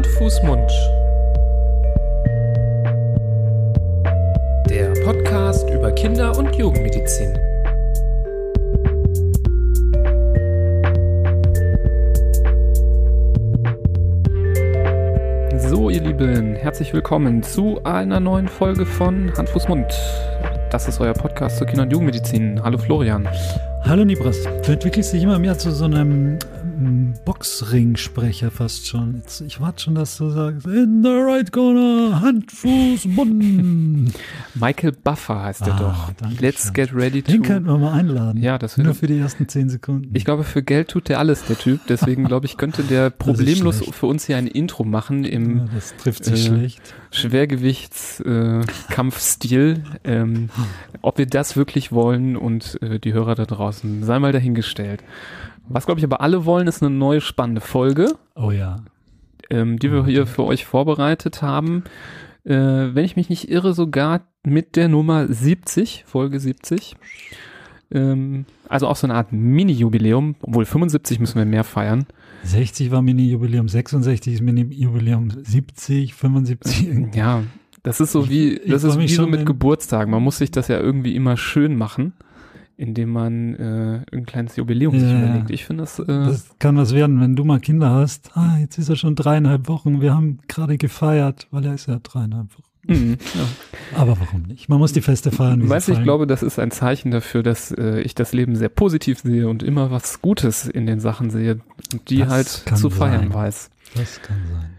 Hand, Fuß, Mund. Der Podcast über Kinder- und Jugendmedizin. So, ihr Lieben, herzlich willkommen zu einer neuen Folge von Hand, Fuß, Mund. Das ist euer Podcast zur Kinder- und Jugendmedizin. Hallo Florian. Hallo Nibras. Du entwickelst dich immer mehr zu so einem Boxring-Sprecher fast schon. Jetzt, ich warte schon, dass du sagst, in the right corner, Hand, Fuß, Mund. Michael Buffer heißt er Ah, doch. danke Let's get ready to. Den könnten wir mal einladen. Ja, das Nur für die ersten zehn Sekunden. Ich glaube, für Geld tut der alles, der Typ. Deswegen glaube ich, könnte der problemlos für uns hier ein Intro machen im ja, das trifft sich äh, schlecht. Schwergewichts-Kampfstil. ähm, ob wir das wirklich wollen und äh, die Hörer da draußen, sei mal dahingestellt. Was, glaube ich, aber alle wollen, ist eine neue spannende Folge, Oh ja. ähm, die wir hier für euch vorbereitet haben. Äh, wenn ich mich nicht irre, sogar mit der Nummer 70, Folge 70. Ähm, also auch so eine Art Mini-Jubiläum, obwohl 75 müssen wir mehr feiern. 60 war Mini-Jubiläum, 66 ist Mini-Jubiläum, 70, 75. Ja, das ist so wie, das ist wie so schon, mit Geburtstagen. Man muss sich das ja irgendwie immer schön machen, indem man äh, ein kleines Jubiläum sich Ja, ja. überlegt. Ich finde das, äh, Das kann was werden, wenn du mal Kinder hast. Ah, jetzt ist er schon dreieinhalb Wochen. Wir haben gerade gefeiert, weil er ist ja dreieinhalb Wochen. mh, ja. Aber warum nicht? Man muss die Feste feiern. Weißt du, ich glaube, das ist ein Zeichen dafür, dass äh, ich das Leben sehr positiv sehe und immer was Gutes in den Sachen sehe und die Das halt zu feiern sein. weiß. Das kann sein.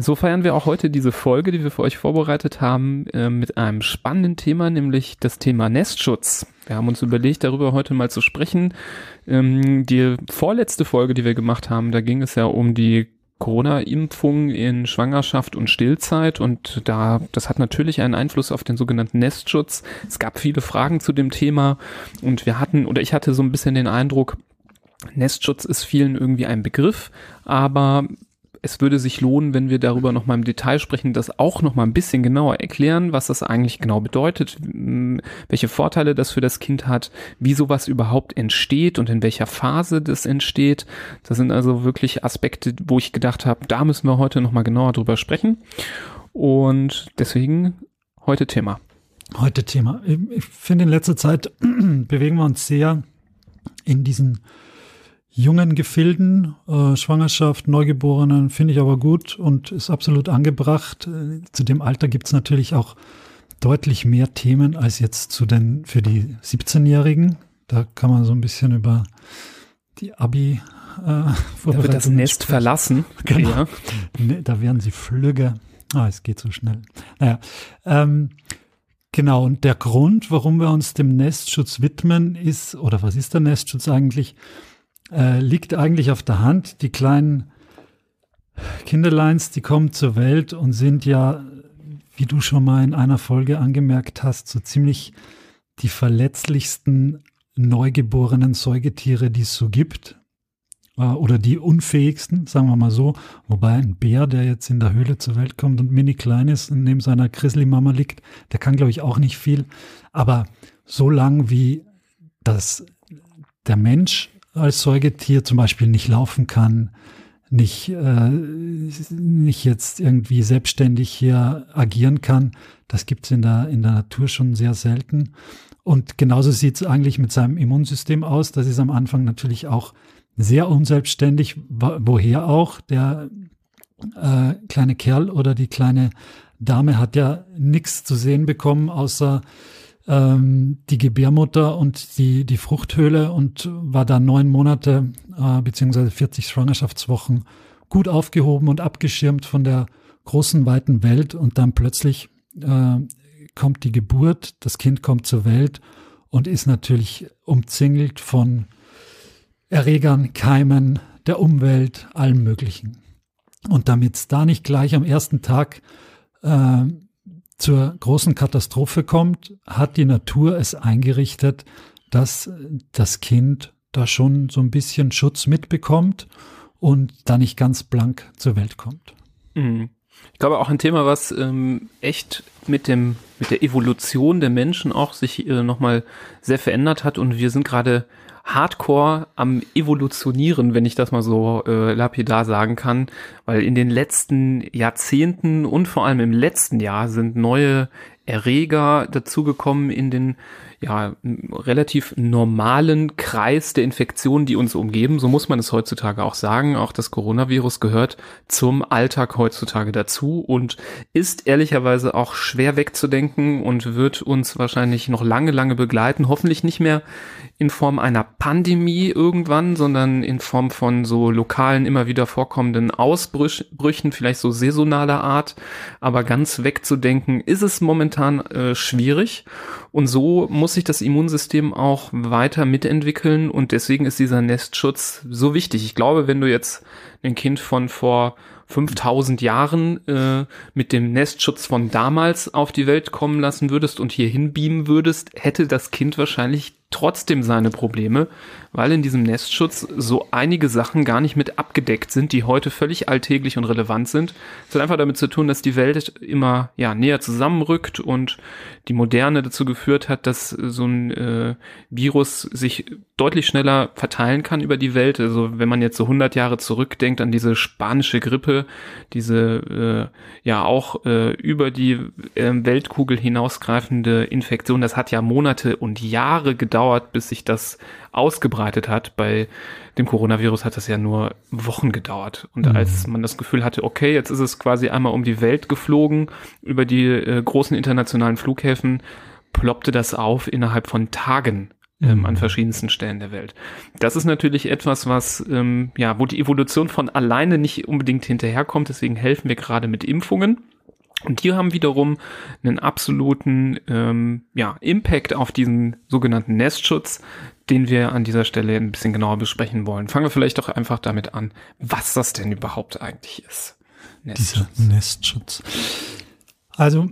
So feiern wir auch heute diese Folge, die wir für euch vorbereitet haben, äh, mit einem spannenden Thema, nämlich das Thema Nestschutz. Wir haben uns überlegt, darüber heute mal zu sprechen. Ähm, die vorletzte Folge, die wir gemacht haben, da ging es ja um die Corona-Impfung in Schwangerschaft und Stillzeit und da, das hat natürlich einen Einfluss auf den sogenannten Nestschutz. Es gab viele Fragen zu dem Thema und wir hatten, oder ich hatte so ein bisschen den Eindruck, Nestschutz ist vielen irgendwie ein Begriff, aber es würde sich lohnen, wenn wir darüber noch mal im Detail sprechen, das auch noch mal ein bisschen genauer erklären, was das eigentlich genau bedeutet, welche Vorteile das für das Kind hat, wie sowas überhaupt entsteht und in welcher Phase das entsteht. Das sind also wirklich Aspekte, wo ich gedacht habe, da müssen wir heute noch mal genauer drüber sprechen. Und deswegen heute Thema. Heute Thema. Ich finde, in letzter Zeit bewegen wir uns sehr in diesen jungen Gefilden. Äh, Schwangerschaft, Neugeborenen finde ich aber gut und ist absolut angebracht. Äh, Zu dem Alter gibt es natürlich auch deutlich mehr Themen als jetzt zu den für die 17-Jährigen. Da kann man so ein bisschen über die Abi äh, Da wird das Nest sprechen. verlassen. Genau. Ja. Ne, da werden sie flügge. Ah, es geht so schnell. Naja, ähm, genau. Und der Grund, warum wir uns dem Nestschutz widmen, ist, oder was ist der Nestschutz eigentlich, äh, liegt eigentlich auf der Hand. Die kleinen Kinderleins, die kommen zur Welt und sind ja, wie du schon mal in einer Folge angemerkt hast, so ziemlich die verletzlichsten neugeborenen Säugetiere, die es so gibt äh, oder die unfähigsten, sagen wir mal so. Wobei ein Bär, der jetzt in der Höhle zur Welt kommt und mini klein ist und neben seiner Grizzly-Mama liegt, der kann, glaube ich, auch nicht viel. Aber so lang wie das, der Mensch als Säugetier zum Beispiel nicht laufen kann, nicht, äh, nicht jetzt irgendwie selbstständig hier agieren kann, das gibt es in der, in der Natur schon sehr selten. Und genauso sieht es eigentlich mit seinem Immunsystem aus. Das ist am Anfang natürlich auch sehr unselbstständig, wo- woher auch. Der äh, kleine Kerl oder die kleine Dame hat ja nichts zu sehen bekommen, außer ähm, die Gebärmutter und die, die Fruchthöhle und war da neun Monate äh, beziehungsweise 40 Schwangerschaftswochen gut aufgehoben und abgeschirmt von der großen, weiten Welt und dann plötzlich äh, kommt die Geburt, das Kind kommt zur Welt und ist natürlich umzingelt von Erregern, Keimen, der Umwelt, allem Möglichen. Und damit es da nicht gleich am ersten Tag äh, zur großen Katastrophe kommt, hat die Natur es eingerichtet, dass das Kind da schon so ein bisschen Schutz mitbekommt und da nicht ganz blank zur Welt kommt. Mhm. Ich glaube auch ein Thema, was ähm, echt mit dem mit der Evolution der Menschen auch sich äh, nochmal sehr verändert hat und wir sind gerade hardcore am Evolutionieren, wenn ich das mal so äh, lapidar sagen kann, weil in den letzten Jahrzehnten und vor allem im letzten Jahr sind neue Erreger dazugekommen in den ja, relativ normalen Kreis der Infektionen, die uns umgeben. So muss man es heutzutage auch sagen. Auch das Coronavirus gehört zum Alltag heutzutage dazu und ist ehrlicherweise auch schwer wegzudenken und wird uns wahrscheinlich noch lange, lange begleiten. Hoffentlich nicht mehr in Form einer Pandemie irgendwann, sondern in Form von so lokalen, immer wieder vorkommenden Ausbrüchen, vielleicht so saisonaler Art. Aber ganz wegzudenken ist es momentan äh, schwierig. Und so muss sich das Immunsystem auch weiter mitentwickeln. Und deswegen ist dieser Nestschutz so wichtig. Ich glaube, wenn du jetzt ein Kind von vor 5000 Jahren äh, mit dem Nestschutz von damals auf die Welt kommen lassen würdest und hier hinbeamen würdest, hätte das Kind wahrscheinlich trotzdem seine Probleme, weil in diesem Nestschutz so einige Sachen gar nicht mit abgedeckt sind, die heute völlig alltäglich und relevant sind. Es hat einfach damit zu tun, dass die Welt immer ja näher zusammenrückt und die Moderne dazu geführt hat, dass so ein äh, Virus sich deutlich schneller verteilen kann über die Welt. Also wenn man jetzt so 100 Jahre zurückdenkt an diese spanische Grippe, diese äh, ja auch äh, über die äh, Weltkugel hinausgreifende Infektion, das hat ja Monate und Jahre gedauert, bis sich das ausgebreitet hat. Bei dem Coronavirus hat das ja nur Wochen gedauert. Und mhm. als man das Gefühl hatte, okay, jetzt ist es quasi einmal um die Welt geflogen, über die äh, großen internationalen Flughäfen, ploppte das auf innerhalb von Tagen ähm, an mhm. verschiedensten Stellen der Welt. Das ist natürlich etwas, was ähm, ja, wo die Evolution von alleine nicht unbedingt hinterherkommt. Deswegen helfen wir gerade mit Impfungen. Und die haben wiederum einen absoluten ähm, ja, Impact auf diesen sogenannten Nestschutz, den wir an dieser Stelle ein bisschen genauer besprechen wollen. Fangen wir vielleicht doch einfach damit an, was das denn überhaupt eigentlich ist. Nestschutz. Dieser Nestschutz. Also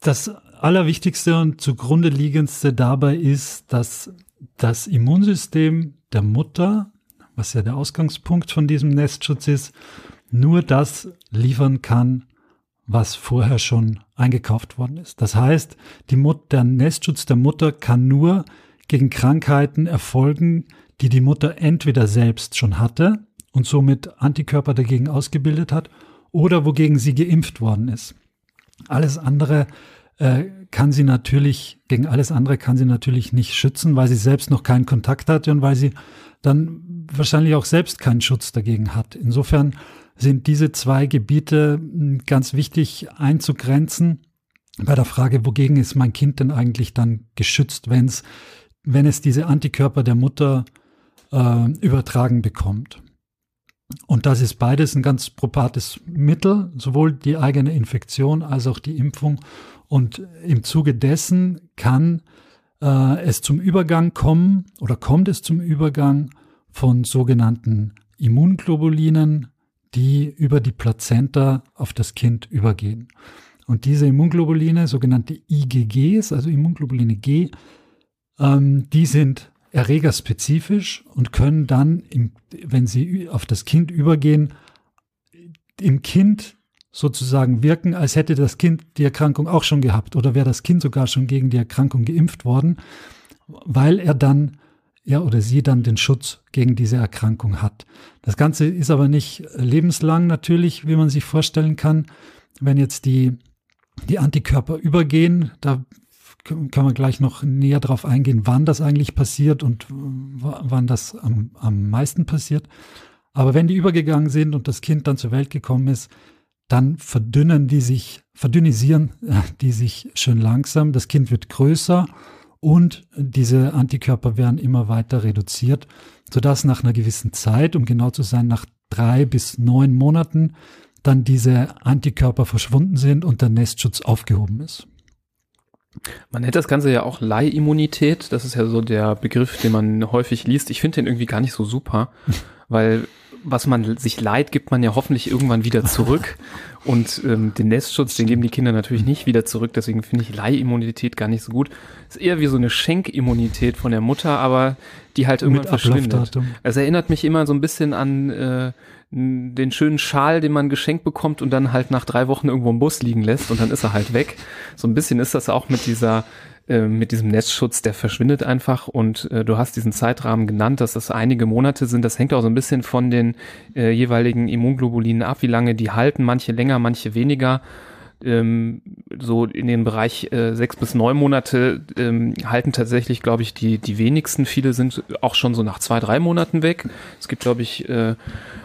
das Allerwichtigste und zugrunde liegendste dabei ist, dass das Immunsystem der Mutter, was ja der Ausgangspunkt von diesem Nestschutz ist, nur das liefern kann, was vorher schon eingekauft worden ist. Das heißt, die Mut der Nestschutz der Mutter kann nur gegen Krankheiten erfolgen, die die Mutter entweder selbst schon hatte und somit Antikörper dagegen ausgebildet hat oder wogegen sie geimpft worden ist. Alles andere äh, kann sie natürlich, gegen alles andere kann sie natürlich nicht schützen, weil sie selbst noch keinen Kontakt hatte und weil sie dann wahrscheinlich auch selbst keinen Schutz dagegen hat. Insofern sind diese zwei Gebiete hm, ganz wichtig einzugrenzen bei der Frage, wogegen ist mein Kind denn eigentlich dann geschützt, wenn es wenn es diese Antikörper der Mutter äh, übertragen bekommt. Und das ist beides ein ganz probates Mittel, sowohl die eigene Infektion als auch die Impfung. Und im Zuge dessen kann äh, es zum Übergang kommen oder kommt es zum Übergang von sogenannten Immunglobulinen, die über die Plazenta auf das Kind übergehen. Und diese Immunglobuline, sogenannte IgGs, also Immunglobuline G, ähm, die sind erregerspezifisch und können dann, im, wenn sie auf das Kind übergehen, im Kind sozusagen wirken, als hätte das Kind die Erkrankung auch schon gehabt oder wäre das Kind sogar schon gegen die Erkrankung geimpft worden, weil er dann, er oder sie dann den Schutz gegen diese Erkrankung hat. Das Ganze ist aber nicht lebenslang natürlich, wie man sich vorstellen kann. Wenn jetzt die, die Antikörper übergehen, da kann man gleich noch näher darauf eingehen, wann das eigentlich passiert und wann das am, am meisten passiert. Aber wenn die übergegangen sind und das Kind dann zur Welt gekommen ist, dann verdünnen die sich, verdünnisieren die sich schön langsam. Das Kind wird größer und diese Antikörper werden immer weiter reduziert, sodass nach einer gewissen Zeit, um genau zu sein, nach drei bis neun Monaten, dann diese Antikörper verschwunden sind und der Nestschutz aufgehoben ist. Man nennt das Ganze ja auch Leihimmunität. Das ist ja so der Begriff, den man häufig liest. Ich finde den irgendwie gar nicht so super, weil was man sich leiht, gibt man ja hoffentlich irgendwann wieder zurück. Und ähm, den Nestschutz, den geben die Kinder natürlich nicht wieder zurück. Deswegen finde ich Leihimmunität gar nicht so gut. Ist eher wie so eine Schenkimmunität von der Mutter, aber die halt irgendwann verschwindet. Es erinnert mich immer so ein bisschen an äh, den schönen Schal, den man geschenkt bekommt und dann halt nach drei Wochen irgendwo im Bus liegen lässt und dann ist er halt weg. So ein bisschen ist das auch mit dieser äh, mit diesem Nestschutz, der verschwindet einfach und äh, du hast diesen Zeitrahmen genannt, dass das einige Monate sind. Das hängt auch so ein bisschen von den äh, jeweiligen Immunglobulinen ab, wie lange die halten, manche länger, manche weniger ähm, so in den Bereich äh, sechs bis neun Monate ähm, halten tatsächlich, glaube ich, die, die wenigsten. Viele sind auch schon so nach zwei, drei Monaten weg. Es gibt, glaube ich, äh,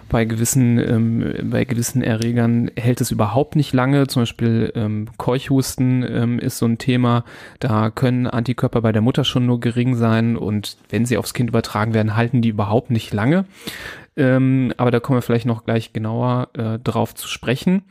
bei gewissen, ähm, bei gewissen Erregern hält es überhaupt nicht lange. Zum Beispiel ähm, Keuchhusten ähm, ist so ein Thema. Da können Antikörper bei der Mutter schon nur gering sein und wenn sie aufs Kind übertragen werden, halten die überhaupt nicht lange. Ähm, aber da kommen wir vielleicht noch gleich genauer äh, drauf zu sprechen.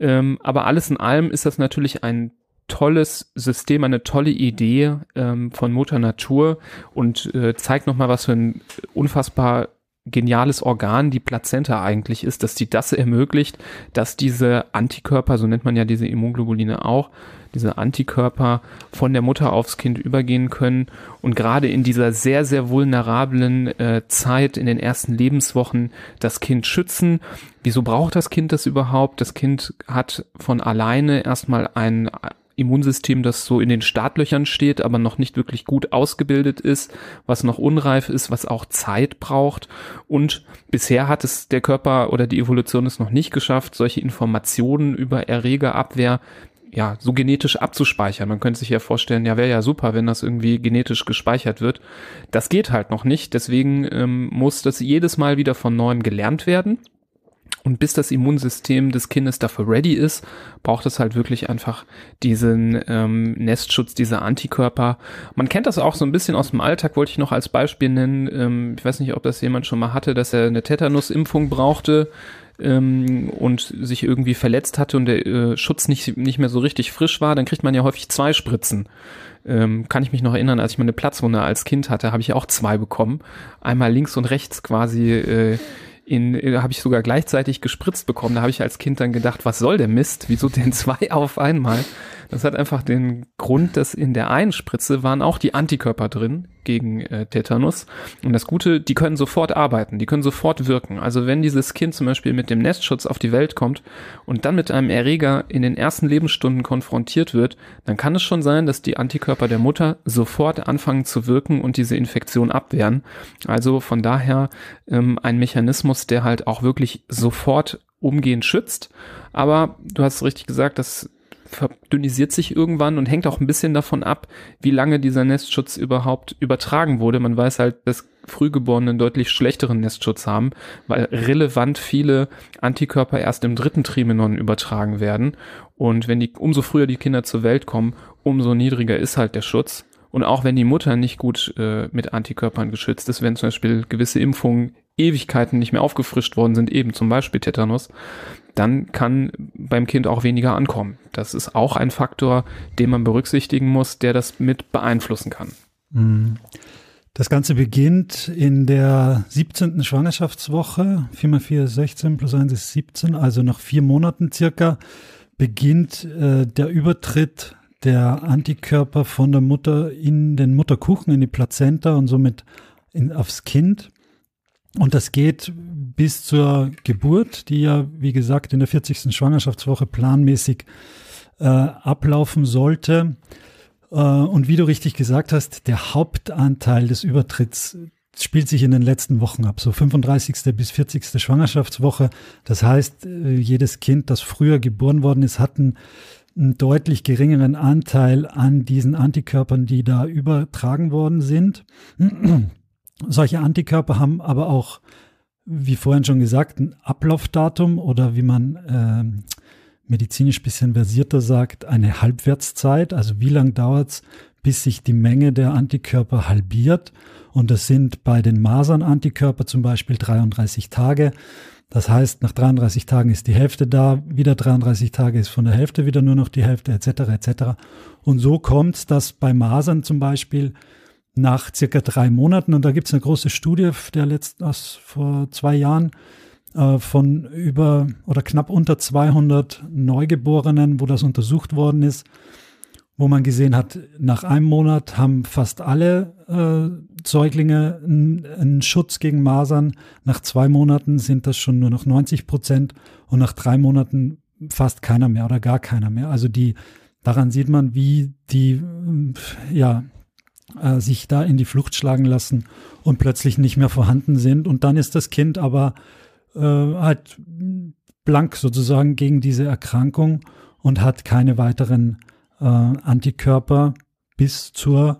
Ähm, aber alles in allem ist das natürlich ein tolles System, eine tolle Idee ähm, von Mutter Natur und äh, zeigt nochmal, was für ein unfassbar geniales Organ die Plazenta eigentlich ist, dass die das ermöglicht, dass diese Antikörper, so nennt man ja diese Immunglobuline auch, diese Antikörper von der Mutter aufs Kind übergehen können und gerade in dieser sehr, sehr vulnerablen äh, Zeit in den ersten Lebenswochen das Kind schützen. Wieso braucht das Kind das überhaupt? Das Kind hat von alleine erstmal ein Immunsystem, das so in den Startlöchern steht, aber noch nicht wirklich gut ausgebildet ist, was noch unreif ist, was auch Zeit braucht. Und bisher hat es der Körper oder die Evolution es noch nicht geschafft, solche Informationen über Erregerabwehr ja, so genetisch abzuspeichern. Man könnte sich ja vorstellen, ja, wäre ja super, wenn das irgendwie genetisch gespeichert wird. Das geht halt noch nicht. Deswegen ähm, muss das jedes Mal wieder von neuem gelernt werden. Und bis das Immunsystem des Kindes dafür ready ist, braucht es halt wirklich einfach diesen ähm, Nestschutz, diese Antikörper. Man kennt das auch so ein bisschen aus dem Alltag, wollte ich noch als Beispiel nennen. Ähm, ich weiß nicht, ob das jemand schon mal hatte, dass er eine Tetanusimpfung brauchte ähm, und sich irgendwie verletzt hatte und der äh, Schutz nicht, nicht mehr so richtig frisch war, dann kriegt man ja häufig zwei Spritzen. Ähm, kann ich mich noch erinnern, als ich meine Platzwunde als Kind hatte, habe ich auch zwei bekommen. Einmal links und rechts quasi äh, in, äh, habe ich sogar gleichzeitig gespritzt bekommen. Da habe ich als Kind dann gedacht, was soll der Mist? Wieso denn zwei auf einmal? Das hat einfach den Grund, dass in der einen Spritze waren auch die Antikörper drin gegen äh, Tetanus. Und das Gute, die können sofort arbeiten, die können sofort wirken. Also wenn dieses Kind zum Beispiel mit dem Nestschutz auf die Welt kommt und dann mit einem Erreger in den ersten Lebensstunden konfrontiert wird, dann kann es schon sein, dass die Antikörper der Mutter sofort anfangen zu wirken und diese Infektion abwehren. Also von daher ähm, ein Mechanismus, der halt auch wirklich sofort umgehend schützt. Aber du hast richtig gesagt, dass verdünnisiert sich irgendwann und hängt auch ein bisschen davon ab, wie lange dieser Nestschutz überhaupt übertragen wurde. Man weiß halt, dass Frühgeborene einen deutlich schlechteren Nestschutz haben, weil relevant viele Antikörper erst im dritten Trimenon übertragen werden. Und wenn die, umso früher die Kinder zur Welt kommen, umso niedriger ist halt der Schutz. Und auch wenn die Mutter nicht gut äh, mit Antikörpern geschützt ist, wenn zum Beispiel gewisse Impfungen Ewigkeiten nicht mehr aufgefrischt worden sind, eben zum Beispiel Tetanus, dann kann beim Kind auch weniger ankommen. Das ist auch ein Faktor, den man berücksichtigen muss, der das mit beeinflussen kann. Mhm. Das Ganze beginnt in der 17. Schwangerschaftswoche, 4 mal 4 ist 16 plus 1 ist 17, also nach vier Monaten circa beginnt äh, der Übertritt der Antikörper von der Mutter in den Mutterkuchen, in die Plazenta und somit in, aufs Kind. Und das geht bis zur Geburt, die ja, wie gesagt, in der 40. Schwangerschaftswoche planmäßig äh, ablaufen sollte. Äh, und wie du richtig gesagt hast, der Hauptanteil des Übertritts spielt sich in den letzten Wochen ab, so 35. bis 40. Schwangerschaftswoche. Das heißt, äh, jedes Kind, das früher geboren worden ist, hat einen, einen deutlich geringeren Anteil an diesen Antikörpern, die da übertragen worden sind. Solche Antikörper haben aber auch wie vorhin schon gesagt, ein Ablaufdatum oder wie man äh, medizinisch bisschen versierter sagt, eine Halbwertszeit. Also wie lange dauert es, bis sich die Menge der Antikörper halbiert? Und das sind bei den Masern-Antikörper zum Beispiel 33 Tage. Das heißt, nach 33 Tagen ist die Hälfte da, wieder 33 Tage ist von der Hälfte wieder nur noch die Hälfte, etc. etc. Und so kommt es, dass bei Masern zum Beispiel nach circa drei Monaten. Und da gibt es eine große Studie der letzten, aus vor zwei Jahren äh, von über oder knapp unter 200 Neugeborenen, wo das untersucht worden ist, wo man gesehen hat, nach einem Monat haben fast alle äh, Säuglinge einen, einen Schutz gegen Masern. Nach zwei Monaten sind das schon nur noch 90 Prozent und nach drei Monaten fast keiner mehr oder gar keiner mehr. Also die daran sieht man, wie die ja äh, sich da in die Flucht schlagen lassen und plötzlich nicht mehr vorhanden sind. Und dann ist das Kind aber äh, halt blank sozusagen gegen diese Erkrankung und hat keine weiteren äh, Antikörper bis zur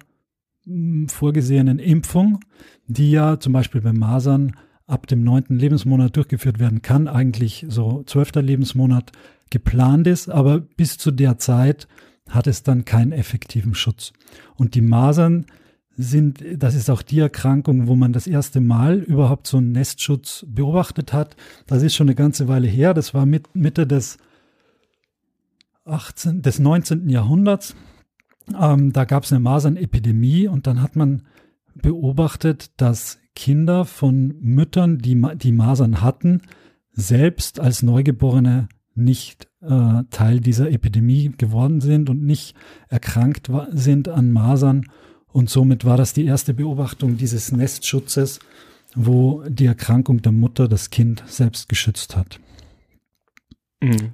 mh, hm, vorgesehenen Impfung, die ja zum Beispiel bei Masern ab dem neunten Lebensmonat durchgeführt werden kann, eigentlich so zwölfter Lebensmonat geplant ist, aber bis zu der Zeit hat es dann keinen effektiven Schutz. Und die Masern sind, das ist auch die Erkrankung, wo man das erste Mal überhaupt so einen Nestschutz beobachtet hat. Das ist schon eine ganze Weile her. Das war mit, Mitte des 18, des 19. Jahrhunderts. Ähm, da gab es eine Masernepidemie und dann hat man beobachtet, dass Kinder von Müttern, die die Masern hatten, selbst als Neugeborene nicht äh, Teil dieser Epidemie geworden sind und nicht erkrankt sind an Masern. Und somit war das die erste Beobachtung dieses Nestschutzes, wo die Erkrankung der Mutter das Kind selbst geschützt hat. Mhm.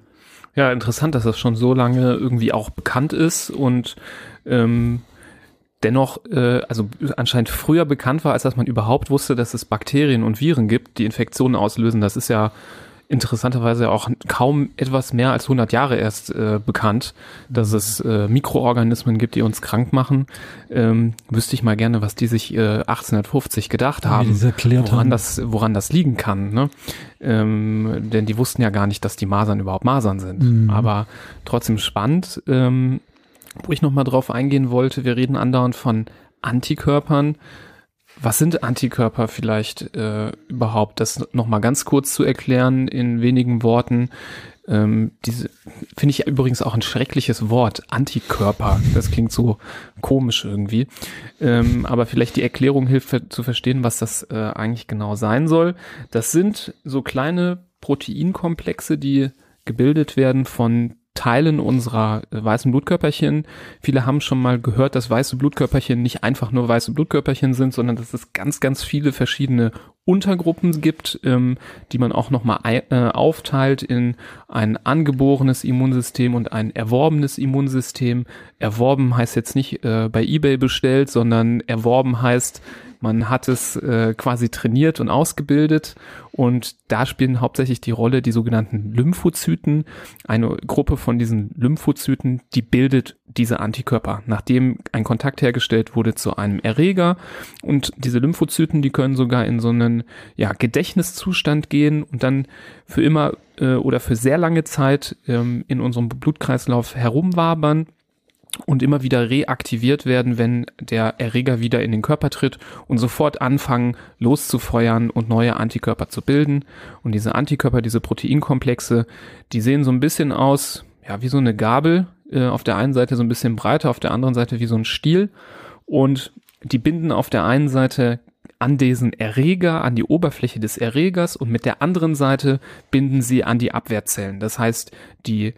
Ja, interessant, dass das schon so lange irgendwie auch bekannt ist und ähm, dennoch, äh, also anscheinend früher bekannt war, als dass man überhaupt wusste, dass es Bakterien und Viren gibt, die Infektionen auslösen. Das ist ja interessanterweise auch kaum etwas mehr als 100 Jahre erst äh, bekannt, dass es äh, Mikroorganismen gibt, die uns krank machen. Ähm, wüsste ich mal gerne, was die sich äh, 1850 gedacht haben, woran haben. das, woran das liegen kann. Ne? Ähm, denn die wussten ja gar nicht, dass die Masern überhaupt Masern sind. Mhm. Aber trotzdem spannend. Ähm, wo ich noch mal drauf eingehen wollte, wir reden andauernd von Antikörpern. Was sind Antikörper vielleicht äh, überhaupt? Das nochmal ganz kurz zu erklären in wenigen Worten. Ähm, diese finde ich übrigens auch ein schreckliches Wort, Antikörper. Das klingt so komisch irgendwie. Ähm, aber vielleicht die Erklärung hilft zu verstehen, was das äh, eigentlich genau sein soll. Das sind so kleine Proteinkomplexe, die gebildet werden von Teilen unserer äh, weißen Blutkörperchen. Viele haben schon mal gehört, dass weiße Blutkörperchen nicht einfach nur weiße Blutkörperchen sind, sondern dass es ganz, ganz viele verschiedene Untergruppen gibt, ähm, die man auch nochmal äh, aufteilt in ein angeborenes Immunsystem und ein erworbenes Immunsystem. Erworben heißt jetzt nicht äh, bei eBay bestellt, sondern erworben heißt, man hat es äh, quasi trainiert und ausgebildet und da spielen hauptsächlich die Rolle die sogenannten Lymphozyten. Eine Gruppe von diesen Lymphozyten, die bildet diese Antikörper, nachdem ein Kontakt hergestellt wurde zu einem Erreger. Und diese Lymphozyten, die können sogar in so einen ja, Gedächtniszustand gehen und dann für immer äh, oder für sehr lange Zeit ähm, in unserem Blutkreislauf herumwabern und immer wieder reaktiviert werden, wenn der Erreger wieder in den Körper tritt und sofort anfangen loszufeuern und neue Antikörper zu bilden. Und diese Antikörper, diese Proteinkomplexe, die sehen so ein bisschen aus, ja, wie so eine Gabel, äh, auf der einen Seite so ein bisschen breiter, auf der anderen Seite wie so ein Stiel und die binden auf der einen Seite an diesen Erreger, an die Oberfläche des Erregers und mit der anderen Seite binden sie an die Abwehrzellen. Das heißt, die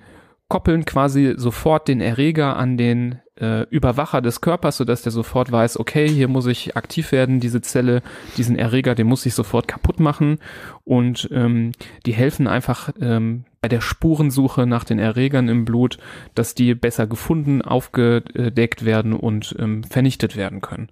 koppeln quasi sofort den Erreger an den äh, Überwacher des Körpers, sodass der sofort weiß, okay, hier muss ich aktiv werden, diese Zelle, diesen Erreger, den muss ich sofort kaputt machen. Und ähm, die helfen einfach ähm, bei der Spurensuche nach den Erregern im Blut, dass die besser gefunden, aufgedeckt werden und ähm, vernichtet werden können.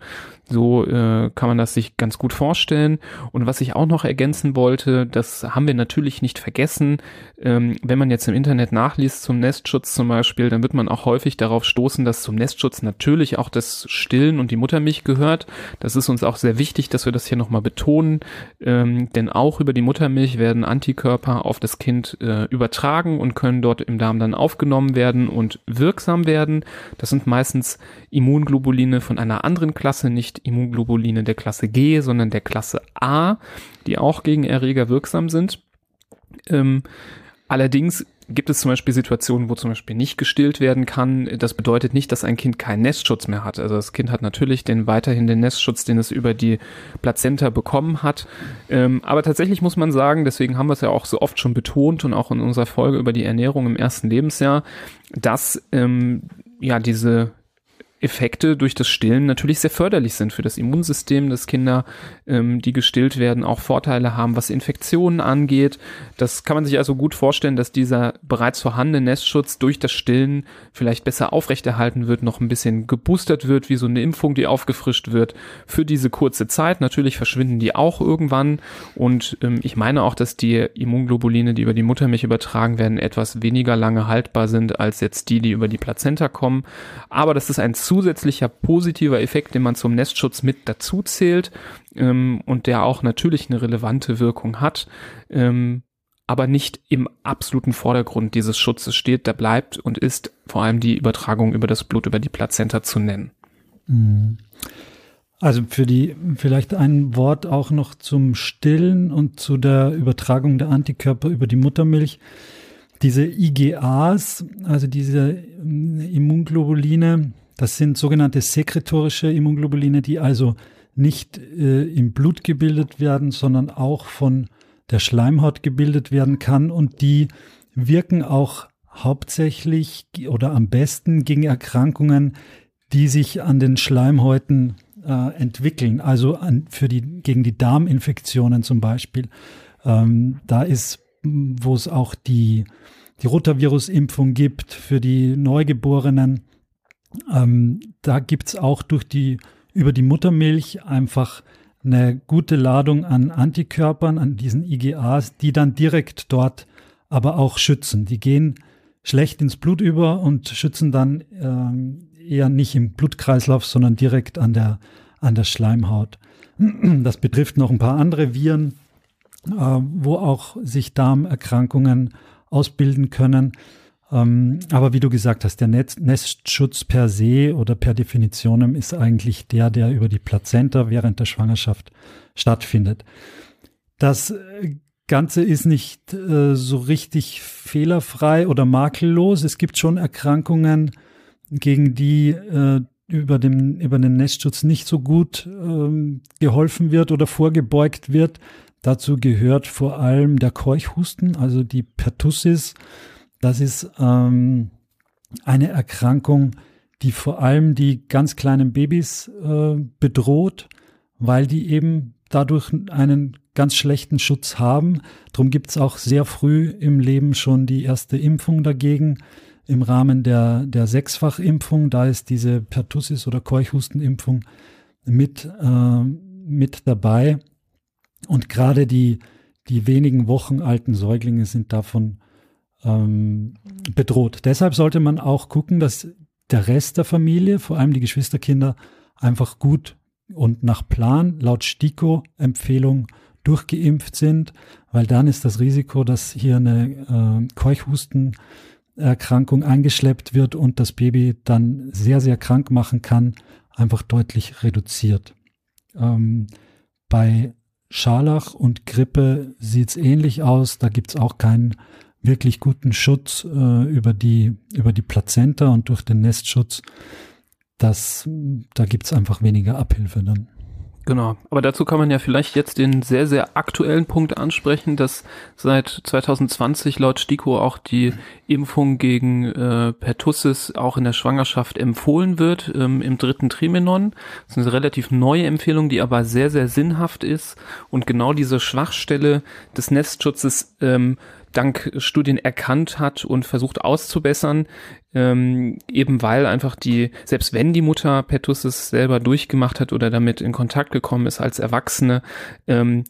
So äh, kann man das sich ganz gut vorstellen. Und was ich auch noch ergänzen wollte, das haben wir natürlich nicht vergessen. Ähm, wenn man jetzt im Internet nachliest zum Nestschutz zum Beispiel, dann wird man auch häufig darauf stoßen, dass zum Nestschutz natürlich auch das Stillen und die Muttermilch gehört. Das ist uns auch sehr wichtig, dass wir das hier nochmal betonen. Ähm, denn auch über die Muttermilch werden Antikörper auf das Kind äh, übertragen und können dort im Darm dann aufgenommen werden und wirksam werden. Das sind meistens Immunglobuline von einer anderen Klasse, nicht nicht Immunglobuline der Klasse G, sondern der Klasse A, die auch gegen Erreger wirksam sind. Ähm, allerdings gibt es zum Beispiel Situationen, wo zum Beispiel nicht gestillt werden kann. Das bedeutet nicht, dass ein Kind keinen Nestschutz mehr hat. Also das Kind hat natürlich den weiterhin den Nestschutz, den es über die Plazenta bekommen hat. Ähm, aber tatsächlich muss man sagen, deswegen haben wir es ja auch so oft schon betont und auch in unserer Folge über die Ernährung im ersten Lebensjahr, dass ähm, ja diese Effekte durch das Stillen natürlich sehr förderlich sind für das Immunsystem, dass Kinder, ähm, die gestillt werden, auch Vorteile haben, was Infektionen angeht. Das kann man sich also gut vorstellen, dass dieser bereits vorhandene Nestschutz durch das Stillen vielleicht besser aufrechterhalten wird, noch ein bisschen geboostert wird, wie so eine Impfung, die aufgefrischt wird für diese kurze Zeit. Natürlich verschwinden die auch irgendwann und ähm, ich meine auch, dass die Immunglobuline, die über die Muttermilch übertragen werden, etwas weniger lange haltbar sind als jetzt die, die über die Plazenta kommen. Aber das ist ein zusätzlicher positiver Effekt, den man zum Nestschutz mit dazu zählt ähm, und der auch natürlich eine relevante Wirkung hat, ähm, aber nicht im absoluten Vordergrund dieses Schutzes steht. Da bleibt und ist vor allem die Übertragung über das Blut, über die Plazenta zu nennen. Mhm. Also für die, vielleicht ein Wort auch noch zum Stillen und zu der Übertragung der Antikörper über die Muttermilch. Diese IgAs, also diese Immunglobuline, das sind sogenannte sekretorische Immunglobuline, die also nicht äh, im Blut gebildet werden, sondern auch von der Schleimhaut gebildet werden kann und die wirken auch hauptsächlich oder am besten gegen Erkrankungen, die sich an den Schleimhäuten äh, entwickeln, also an, für die, gegen die Darminfektionen zum Beispiel. Ähm, da ist, wo es auch die, die Rotavirus-Impfung gibt für die Neugeborenen, ähm, da gibt's auch durch die, über die Muttermilch einfach eine gute Ladung an Antikörpern, an diesen IgAs, die dann direkt dort aber auch schützen. Die gehen schlecht ins Blut über und schützen dann ähm, eher nicht im Blutkreislauf, sondern direkt an der, an der Schleimhaut. Das betrifft noch ein paar andere Viren, äh, wo auch sich Darmerkrankungen ausbilden können. Ähm, aber wie du gesagt hast, der Netz Nestschutz per se oder per Definition ist eigentlich der, der über die Plazenta während der Schwangerschaft stattfindet. Das äh, Ganze ist nicht äh, so richtig fehlerfrei oder makellos. Es gibt schon Erkrankungen, gegen die äh, über, dem, über den Nestschutz nicht so gut ähm, geholfen wird oder vorgebeugt wird. Dazu gehört vor allem der Keuchhusten, also die Pertussis das ist ähm, eine Erkrankung, die vor allem die ganz kleinen Babys äh, bedroht, weil die eben dadurch einen ganz schlechten Schutz haben. Darum gibt es auch sehr früh im Leben schon die erste Impfung dagegen. Im Rahmen der, der Sechsfachimpfung, da ist diese Pertussis- oder Keuchhustenimpfung mit, äh, mit dabei. Und gerade die, die wenigen Wochen alten Säuglinge sind davon ähm, bedroht. Deshalb sollte man auch gucken, dass der Rest der Familie, vor allem die Geschwisterkinder, einfach gut und nach Plan laut STIKO-Empfehlung durchgeimpft sind, weil dann ist das Risiko, dass hier eine äh, Keuchhustenerkrankung eingeschleppt wird und das Baby dann sehr, sehr krank machen kann, einfach deutlich reduziert. Ähm, bei Scharlach und Grippe sieht es ähnlich aus. Da gibt es auch keinen wirklich guten Schutz äh, über, die, über die Plazenta und durch den Nestschutz, das, da gibt's einfach weniger Abhilfe dann. Genau, aber dazu kann man ja vielleicht jetzt den sehr, sehr aktuellen Punkt ansprechen, dass seit 2020 laut STIKO auch die Impfung gegen äh, Pertussis auch in der Schwangerschaft empfohlen wird, ähm, im dritten Trimenon. Das ist eine relativ neue Empfehlung, die aber sehr, sehr sinnhaft ist und genau diese Schwachstelle des Nestschutzes ähm, dank Studien erkannt hat und versucht auszubessern, ähm, eben weil einfach die, selbst wenn die Mutter Pertussis selber durchgemacht hat oder damit in Kontakt gekommen ist als Erwachsene, ähm,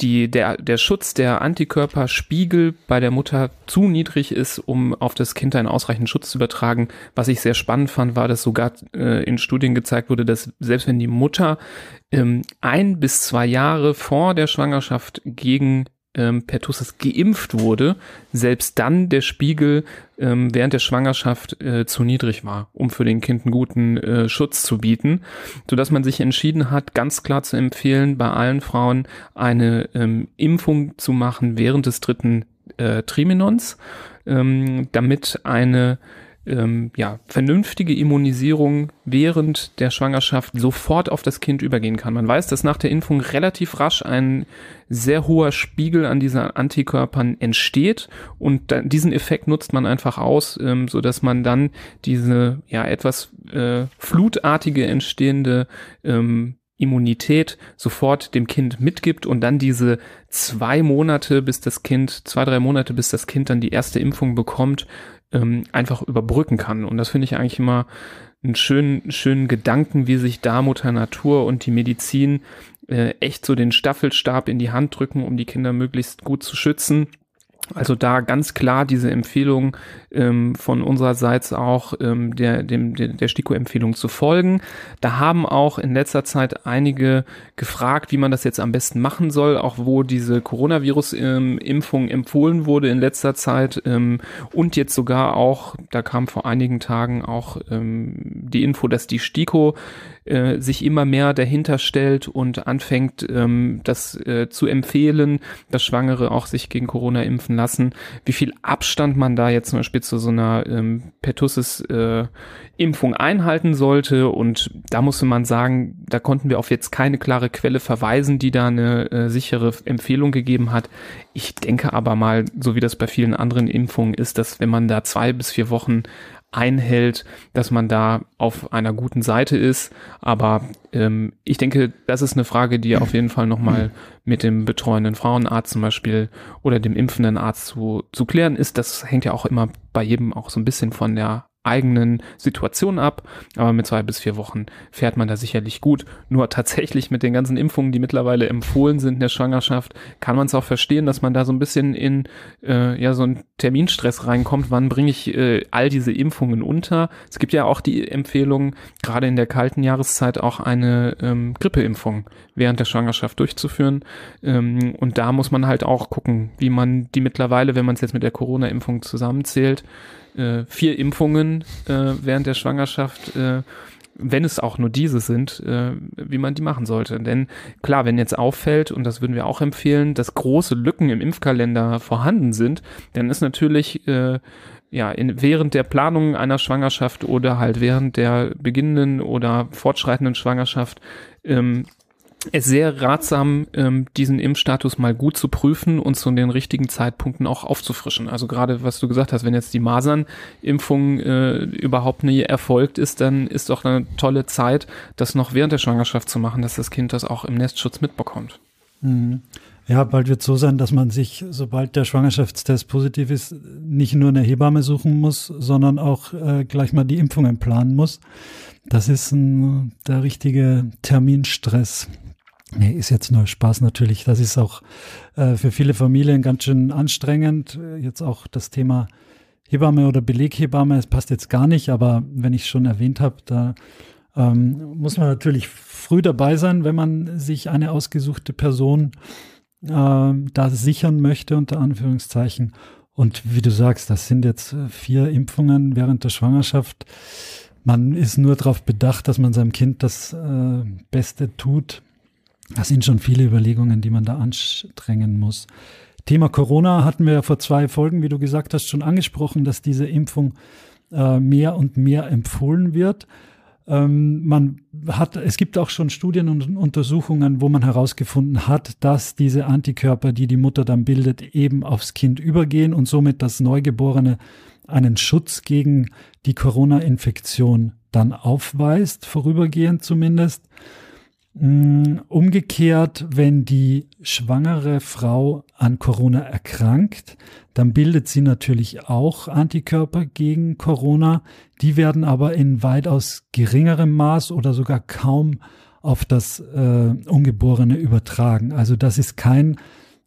die, der, der Schutz der Antikörperspiegel bei der Mutter zu niedrig ist, um auf das Kind einen ausreichenden Schutz zu übertragen. Was ich sehr spannend fand, war, dass sogar äh, in Studien gezeigt wurde, dass selbst wenn die Mutter ähm, ein bis zwei Jahre vor der Schwangerschaft gegen ähm, Pertussis geimpft wurde, selbst dann der Spiegel ähm, während der Schwangerschaft äh, zu niedrig war, um für den Kind einen guten äh, Schutz zu bieten, so dass man sich entschieden hat, ganz klar zu empfehlen, bei allen Frauen eine ähm, Impfung zu machen während des dritten äh, Trimenons, ähm, damit eine ähm, ja, vernünftige Immunisierung während der Schwangerschaft sofort auf das Kind übergehen kann. Man weiß, dass nach der Impfung relativ rasch ein sehr hoher Spiegel an diesen Antikörpern entsteht und dann, diesen Effekt nutzt man einfach aus, ähm, so dass man dann diese ja etwas äh, flutartige entstehende ähm, Immunität sofort dem Kind mitgibt und dann diese zwei Monate, bis das Kind, zwei, drei Monate, bis das Kind dann die erste Impfung bekommt, ähm, einfach überbrücken kann. Und das finde ich eigentlich immer einen schönen, schönen Gedanken, wie sich da Mutter Natur und die Medizin äh, echt so den Staffelstab in die Hand drücken, um die Kinder möglichst gut zu schützen also da ganz klar diese Empfehlung ähm, von unsererseits auch ähm, der, dem, der, der STIKO-Empfehlung zu folgen. Da haben auch in letzter Zeit einige gefragt, wie man das jetzt am besten machen soll, auch wo diese Coronavirus-Impfung ähm, empfohlen wurde in letzter Zeit ähm, und jetzt sogar auch, da kam vor einigen Tagen auch ähm, die Info, dass die STIKO äh, sich immer mehr dahinter stellt und anfängt, ähm, das äh, zu empfehlen, dass Schwangere auch sich gegen Corona impfen lassen. Wie viel Abstand man da jetzt zum Beispiel zu so einer ähm, Pertussis äh, einhalten sollte und da musste man sagen, da konnten wir auf jetzt keine klare Quelle verweisen, die da eine äh, sichere Empfehlung gegeben hat. Ich denke aber mal, so wie das bei vielen anderen Impfungen ist, dass wenn man da zwei bis vier Wochen einhält, dass man da auf einer guten Seite ist. Aber ähm, ich denke, das ist eine Frage, die auf jeden Fall nochmal mit dem betreuenden Frauenarzt zum Beispiel oder dem impfenden Arzt zu, zu klären ist. Das hängt ja auch immer bei jedem auch so ein bisschen von der eigenen Situation ab. Aber mit zwei bis vier Wochen fährt man da sicherlich gut. Nur tatsächlich mit den ganzen Impfungen, die mittlerweile empfohlen sind in der Schwangerschaft, kann man es auch verstehen, dass man da so ein bisschen in äh, ja so einen Terminstress reinkommt. Wann bringe ich äh, all diese Impfungen unter? Es gibt ja auch die Empfehlung, gerade in der kalten Jahreszeit auch eine ähm, Grippeimpfung während der Schwangerschaft durchzuführen. Ähm, und da muss man halt auch gucken, wie man die mittlerweile, wenn man es jetzt mit der Corona-Impfung zusammenzählt, äh, vier Impfungen äh, während der Schwangerschaft, äh, wenn es auch nur diese sind, äh, wie man die machen sollte. Denn klar, wenn jetzt auffällt, und das würden wir auch empfehlen, dass große Lücken im Impfkalender vorhanden sind, dann ist natürlich äh, ja, in, während der Planung einer Schwangerschaft oder halt während der beginnenden oder fortschreitenden Schwangerschaft ähm, es sehr ratsam, ähm, diesen Impfstatus mal gut zu prüfen und zu den richtigen Zeitpunkten auch aufzufrischen. Also gerade was du gesagt hast, wenn jetzt die Masernimpfung äh, überhaupt nie erfolgt ist, dann ist doch eine tolle Zeit, das noch während der Schwangerschaft zu machen, dass das Kind das auch im Nestschutz mitbekommt. Mhm. Ja, bald wird so sein, dass man sich, sobald der Schwangerschaftstest positiv ist, nicht nur eine Hebamme suchen muss, sondern auch äh, gleich mal die Impfungen planen muss. Das ist ein, der richtige Terminstress. Nee, ist jetzt nur Spaß natürlich. Das ist auch äh, für viele Familien ganz schön anstrengend. Jetzt auch das Thema Hebamme oder Beleghebamme, es passt jetzt gar nicht, aber wenn ich schon erwähnt habe, da ähm, muss man natürlich früh dabei sein, wenn man sich eine ausgesuchte Person äh, da sichern möchte, unter Anführungszeichen. Und wie du sagst, das sind jetzt vier Impfungen während der Schwangerschaft. Man ist nur darauf bedacht, dass man seinem Kind das äh, Beste tut das sind schon viele Überlegungen, die man da anstrengen muss. Thema Corona hatten wir ja vor zwei Folgen, wie du gesagt hast, schon angesprochen, dass diese Impfung äh, mehr und mehr empfohlen wird. Ähm, man hat, es gibt auch schon Studien und Untersuchungen, wo man herausgefunden hat, dass diese Antikörper, die die Mutter dann bildet, eben aufs Kind übergehen und somit das Neugeborene einen Schutz gegen die Corona-Infektion dann aufweist, vorübergehend zumindest. Mm, umgekehrt, wenn die schwangere Frau an Corona erkrankt, dann bildet sie natürlich auch Antikörper gegen Corona. Die werden aber in weitaus geringerem Maß oder sogar kaum auf das äh, Ungeborene übertragen. Also das ist kein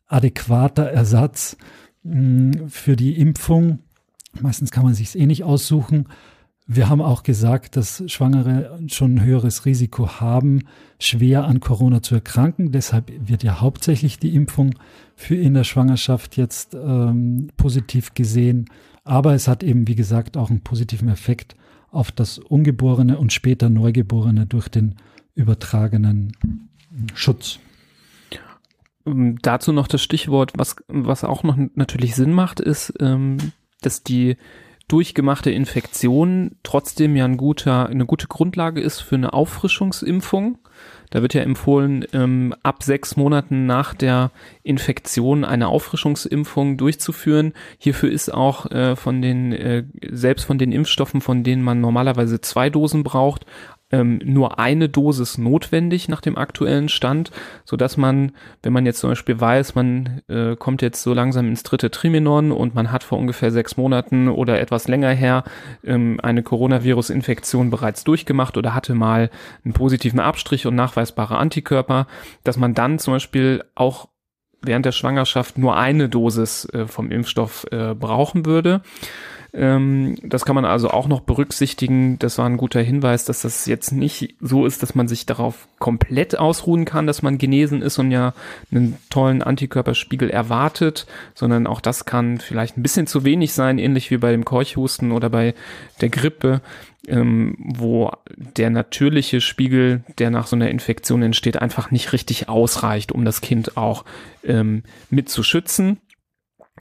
adäquater Ersatz mh, mm, für die Impfung. Meistens kann man sich es eh nicht aussuchen. Wir haben auch gesagt, dass Schwangere schon ein höheres Risiko haben, schwer an Corona zu erkranken. Deshalb wird ja hauptsächlich die Impfung für in der Schwangerschaft jetzt ähm, positiv gesehen. Aber es hat eben, wie gesagt, auch einen positiven Effekt auf das Ungeborene und später Neugeborene durch den übertragenen Schutz. Ähm, dazu noch das Stichwort, was, was auch noch natürlich Sinn macht, ist, ähm, dass die durchgemachte Infektion trotzdem ja ein guter, eine gute Grundlage ist für eine Auffrischungsimpfung. Da wird ja empfohlen, ähm, ab sechs Monaten nach der Infektion eine Auffrischungsimpfung durchzuführen. Hierfür ist auch äh, von den, äh, selbst von den Impfstoffen, von denen man normalerweise zwei Dosen braucht, ähm, nur eine Dosis notwendig nach dem aktuellen Stand, so dass man, wenn man jetzt zum Beispiel weiß, man äh, kommt jetzt so langsam ins dritte Trimenon und man hat vor ungefähr sechs Monaten oder etwas länger her ähm, eine Coronavirus-Infektion bereits durchgemacht oder hatte mal einen positiven Abstrich und nachweisbare Antikörper, dass man dann zum Beispiel auch während der Schwangerschaft nur eine Dosis äh, vom Impfstoff äh, brauchen würde. Ähm, das kann man also auch noch berücksichtigen. Das war ein guter Hinweis, dass das jetzt nicht so ist, dass man sich darauf komplett ausruhen kann, dass man genesen ist und ja einen tollen Antikörperspiegel erwartet, sondern auch das kann vielleicht ein bisschen zu wenig sein, ähnlich wie bei dem Keuchhusten oder bei der Grippe, ähm, wo der natürliche Spiegel, der nach so einer Infektion entsteht, einfach nicht richtig ausreicht, um das Kind auch ähm, mit zu schützen.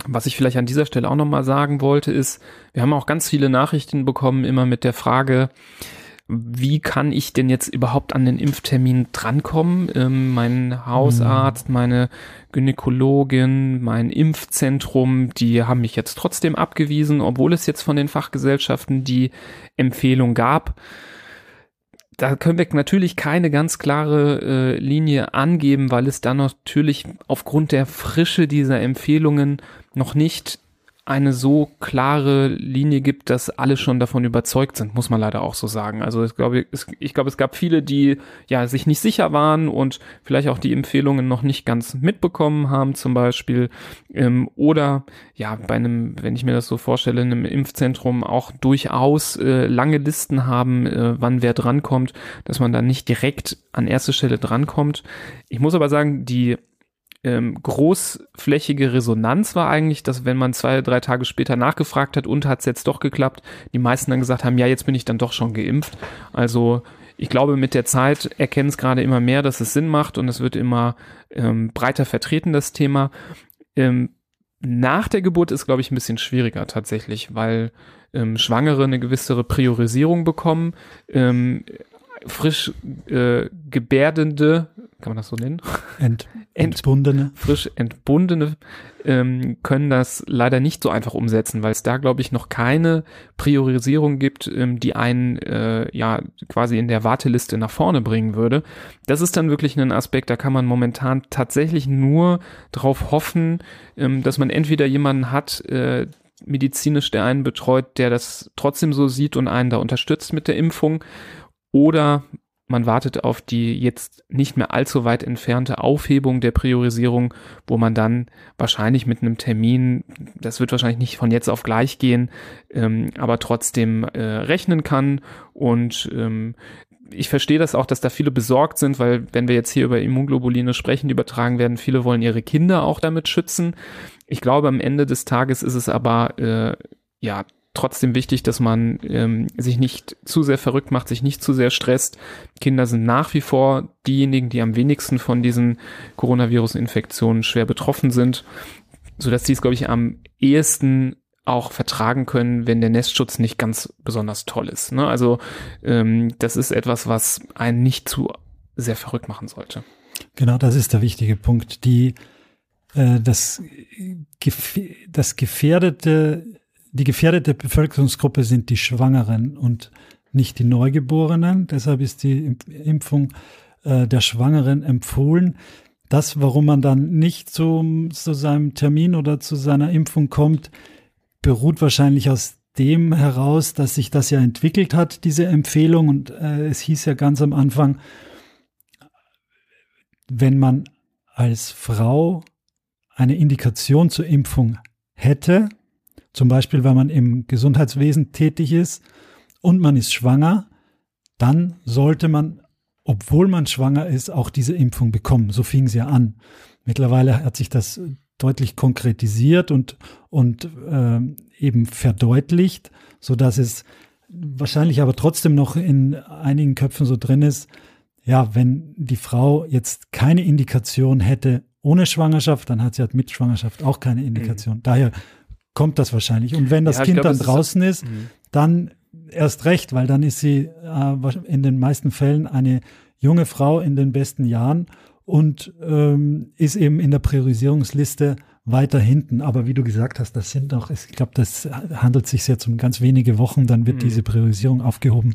Was ich vielleicht an dieser Stelle auch nochmal sagen wollte, ist, wir haben auch ganz viele Nachrichten bekommen, immer mit der Frage, wie kann ich denn jetzt überhaupt an den Impftermin drankommen? Ähm, mein Hausarzt, mhm. meine Gynäkologin, mein Impfzentrum, die haben mich jetzt trotzdem abgewiesen, obwohl es jetzt von den Fachgesellschaften die Empfehlung gab da können wir natürlich keine ganz klare äh, Linie angeben, weil es dann natürlich aufgrund der Frische dieser Empfehlungen noch nicht eine so klare Linie gibt, dass alle schon davon überzeugt sind, muss man leider auch so sagen. Also ich glaube, es, ich glaube, es gab viele, die ja sich nicht sicher waren und vielleicht auch die Empfehlungen noch nicht ganz mitbekommen haben, zum Beispiel. Ähm, oder ja, bei einem, wenn ich mir das so vorstelle, in einem Impfzentrum auch durchaus äh, lange Listen haben, äh, wann wer drankommt, dass man dann nicht direkt an erste Stelle drankommt. Ich muss aber sagen, die ähm, großflächige Resonanz war eigentlich, dass wenn man zwei, drei Tage später nachgefragt hat und hat es jetzt doch geklappt, die meisten dann gesagt haben, ja, jetzt bin ich dann doch schon geimpft. Also ich glaube, mit der Zeit erkennen es gerade immer mehr, dass es Sinn macht und es wird immer ähm, breiter vertreten, das Thema. Ähm, nach der Geburt ist, glaube ich, ein bisschen schwieriger tatsächlich, weil ähm, Schwangere eine gewissere Priorisierung bekommen. Ähm, frisch äh, gebärdende, kann man das so nennen? Ent, entbundene. frisch entbundene ähm, können das leider nicht so einfach umsetzen, weil es da, glaube ich, noch keine Priorisierung gibt, ähm, die einen äh, ja quasi in der Warteliste nach vorne bringen würde. Das ist dann wirklich ein Aspekt, da kann man momentan tatsächlich nur darauf hoffen, ähm, dass man entweder jemanden hat, äh, medizinisch, der einen betreut, der das trotzdem so sieht und einen da unterstützt mit der Impfung oder man wartet auf die jetzt nicht mehr allzu weit entfernte Aufhebung der Priorisierung, wo man dann wahrscheinlich mit einem Termin, das wird wahrscheinlich nicht von jetzt auf gleich gehen, ähm, aber trotzdem äh, rechnen kann. Und ähm, ich verstehe das auch, dass da viele besorgt sind, weil wenn wir jetzt hier über Immunglobuline sprechen, die übertragen werden, viele wollen ihre Kinder auch damit schützen. Ich glaube, am Ende des Tages ist es aber äh, ja trotzdem wichtig, dass man ähm, sich nicht zu sehr verrückt macht, sich nicht zu sehr stresst. Kinder sind nach wie vor diejenigen, die am wenigsten von diesen Coronavirus-Infektionen schwer betroffen sind, sodass sie es, glaube ich, am ehesten auch vertragen können, wenn der Nestschutz nicht ganz besonders toll ist. Ne? Also ähm, das ist etwas, was einen nicht zu sehr verrückt machen sollte. Genau, das ist der wichtige Punkt. Die äh, das, gef das gefährdete die gefährdete Bevölkerungsgruppe sind die Schwangeren und nicht die Neugeborenen. Deshalb ist die Impfung äh, der Schwangeren empfohlen. Das, warum man dann nicht zu, zu seinem Termin oder zu seiner Impfung kommt, beruht wahrscheinlich aus dem heraus, dass sich das ja entwickelt hat, diese Empfehlung. Und äh, es hieß ja ganz am Anfang, wenn man als Frau eine Indikation zur Impfung hätte, zum Beispiel, wenn man im Gesundheitswesen tätig ist und man ist schwanger, dann sollte man, obwohl man schwanger ist, auch diese Impfung bekommen. So fing es ja an. Mittlerweile hat sich das deutlich konkretisiert und, und äh, eben verdeutlicht, so dass es wahrscheinlich aber trotzdem noch in einigen Köpfen so drin ist, ja, wenn die Frau jetzt keine Indikation hätte ohne Schwangerschaft, dann hat sie halt mit Schwangerschaft auch keine Indikation. Mhm. Daher kommt das wahrscheinlich. Und wenn das ja, Kind glaub, dann draußen ist, ist mhm. dann erst recht, weil dann ist sie äh, in den meisten Fällen eine junge Frau in den besten Jahren und ähm, ist eben in der Priorisierungsliste weiter hinten. Aber wie du gesagt hast, das sind noch, ich glaube, das handelt sich jetzt um ganz wenige Wochen, dann wird mhm. diese Priorisierung aufgehoben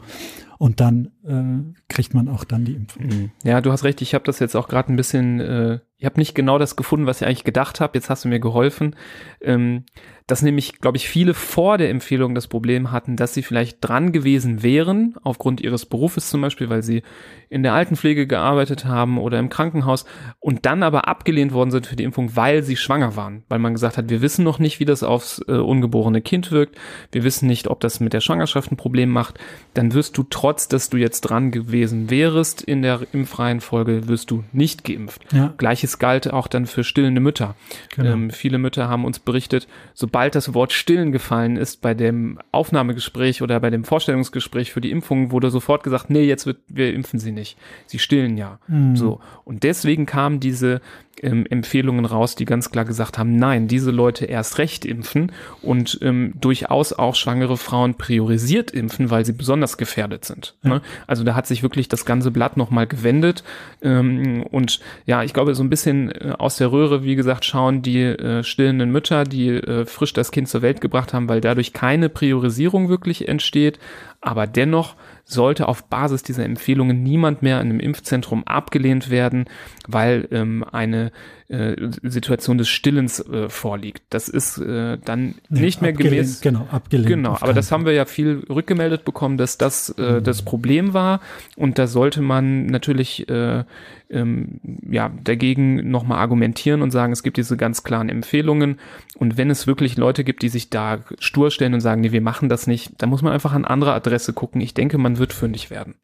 und dann äh, kriegt man auch dann die Impfung. Mhm. Ja, du hast recht, ich habe das jetzt auch gerade ein bisschen, äh, ich habe nicht genau das gefunden, was ich eigentlich gedacht habe, jetzt hast du mir geholfen. Ähm, dass nämlich, glaube ich, viele vor der Empfehlung das Problem hatten, dass sie vielleicht dran gewesen wären, aufgrund ihres Berufes zum Beispiel, weil sie in der Altenpflege gearbeitet haben oder im Krankenhaus und dann aber abgelehnt worden sind für die Impfung, weil sie schwanger waren, weil man gesagt hat, wir wissen noch nicht, wie das aufs äh, ungeborene Kind wirkt, wir wissen nicht, ob das mit der Schwangerschaft ein Problem macht, dann wirst du trotz, dass du jetzt dran gewesen wärst in der impfreien Folge, wirst du nicht geimpft. Ja. Gleiches galt auch dann für stillende Mütter. Genau. Ähm, viele Mütter haben uns berichtet, so sobald das Wort stillen gefallen ist bei dem Aufnahmegespräch oder bei dem Vorstellungsgespräch für die Impfung, wurde sofort gesagt, nee, jetzt wird, wir impfen sie nicht. Sie stillen ja. Mhm. So. Und deswegen kam diese ähm, Empfehlungen raus, die ganz klar gesagt haben, nein, diese Leute erst recht impfen und ähm, durchaus auch schwangere Frauen priorisiert impfen, weil sie besonders gefährdet sind. Ja. Ne? Also da hat sich wirklich das ganze Blatt nochmal gewendet ähm, und ja, ich glaube, so ein bisschen äh, aus der Röhre, wie gesagt, schauen die äh, stillenden Mütter, die äh, frisch das Kind zur Welt gebracht haben, weil dadurch keine Priorisierung wirklich entsteht, aber dennoch sollte auf Basis dieser Empfehlungen niemand mehr in einem Impfzentrum abgelehnt werden, weil ähm, eine äh, Situation des Stillens äh, vorliegt. Das ist äh, dann nee, nicht mehr gemäß. Genau, abgelehnt. Genau, aber das haben wir ja viel rückgemeldet bekommen, dass das äh, mhm. das Problem war und da sollte man natürlich äh, ähm, ja dagegen nochmal argumentieren und sagen, es gibt diese ganz klaren Empfehlungen und wenn es wirklich Leute gibt, die sich da stur stellen und sagen, nee, wir machen das nicht, dann muss man einfach an andere Adresse gucken. Ich denke, man wird fündig werden.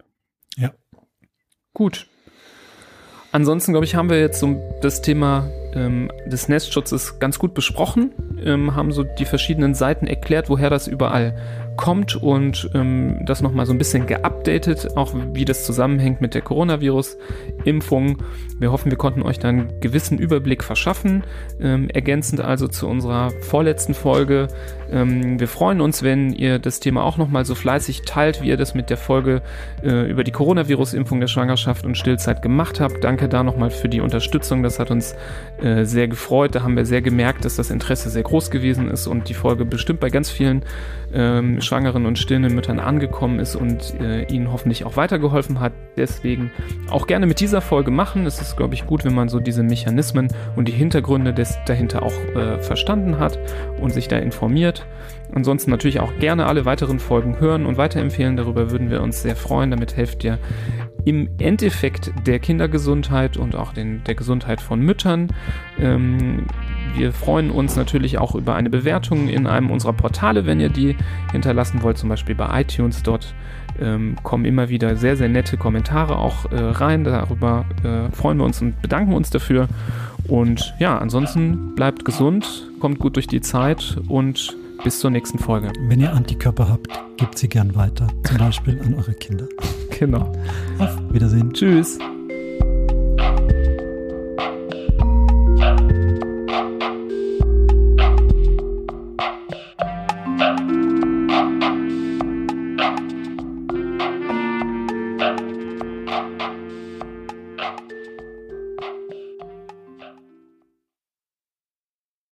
Ja. Gut. Ansonsten, glaube ich, haben wir jetzt so das Thema ähm, des Nestschutzes ganz gut besprochen, ähm, haben so die verschiedenen Seiten erklärt, woher das überall kommt und ähm, das nochmal so ein bisschen geupdatet, auch wie das zusammenhängt mit der Coronavirus-Impfung. Wir hoffen, wir konnten euch dann einen gewissen Überblick verschaffen. Ähm, ergänzend also zu unserer vorletzten Folge. Ähm, wir freuen uns, wenn ihr das Thema auch nochmal so fleißig teilt, wie ihr das mit der Folge äh, über die Coronavirus-Impfung der Schwangerschaft und Stillzeit gemacht habt. Danke da nochmal für die Unterstützung. Das hat uns äh, sehr gefreut. Da haben wir sehr gemerkt, dass das Interesse sehr groß gewesen ist und die Folge bestimmt bei ganz vielen ähm, schwangeren und stillenden Müttern angekommen ist und äh, ihnen hoffentlich auch weitergeholfen hat. Deswegen auch gerne mit dieser Folge machen. Es ist, glaube ich, gut, wenn man so diese Mechanismen und die Hintergründe des, dahinter auch äh, verstanden hat und sich da informiert. Ansonsten natürlich auch gerne alle weiteren Folgen hören und weiterempfehlen. Darüber würden wir uns sehr freuen. Damit helft ihr im Endeffekt der Kindergesundheit und auch den, der Gesundheit von Müttern. Ähm, wir freuen uns natürlich auch über eine Bewertung in einem unserer Portale, wenn ihr die hinterlassen wollt, zum Beispiel bei iTunes. Dort ähm, kommen immer wieder sehr, sehr nette Kommentare auch äh, rein. Darüber äh, freuen wir uns und bedanken uns dafür. Und ja, ansonsten bleibt gesund, kommt gut durch die Zeit und bis zur nächsten Folge. Wenn ihr Antikörper habt, gebt sie gern weiter, zum Beispiel an eure Kinder. Genau. Auf Wiedersehen. Tschüss.